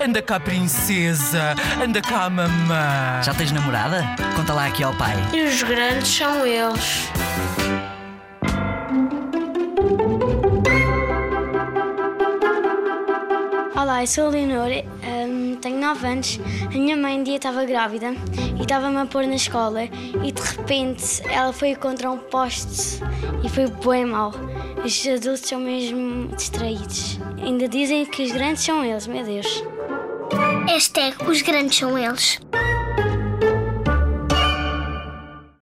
Anda cá, princesa. Anda cá, mamã. Já tens namorada? Conta lá aqui ao pai. E os grandes são eles. Olá, eu sou a Leonor, hum, tenho 9 anos. A minha mãe um dia estava grávida e estava-me a pôr na escola e de repente ela foi contra um poste e foi bem mal. Os adultos são mesmo distraídos. Ainda dizem que os grandes são eles, meu Deus. Hashtag os grandes são eles.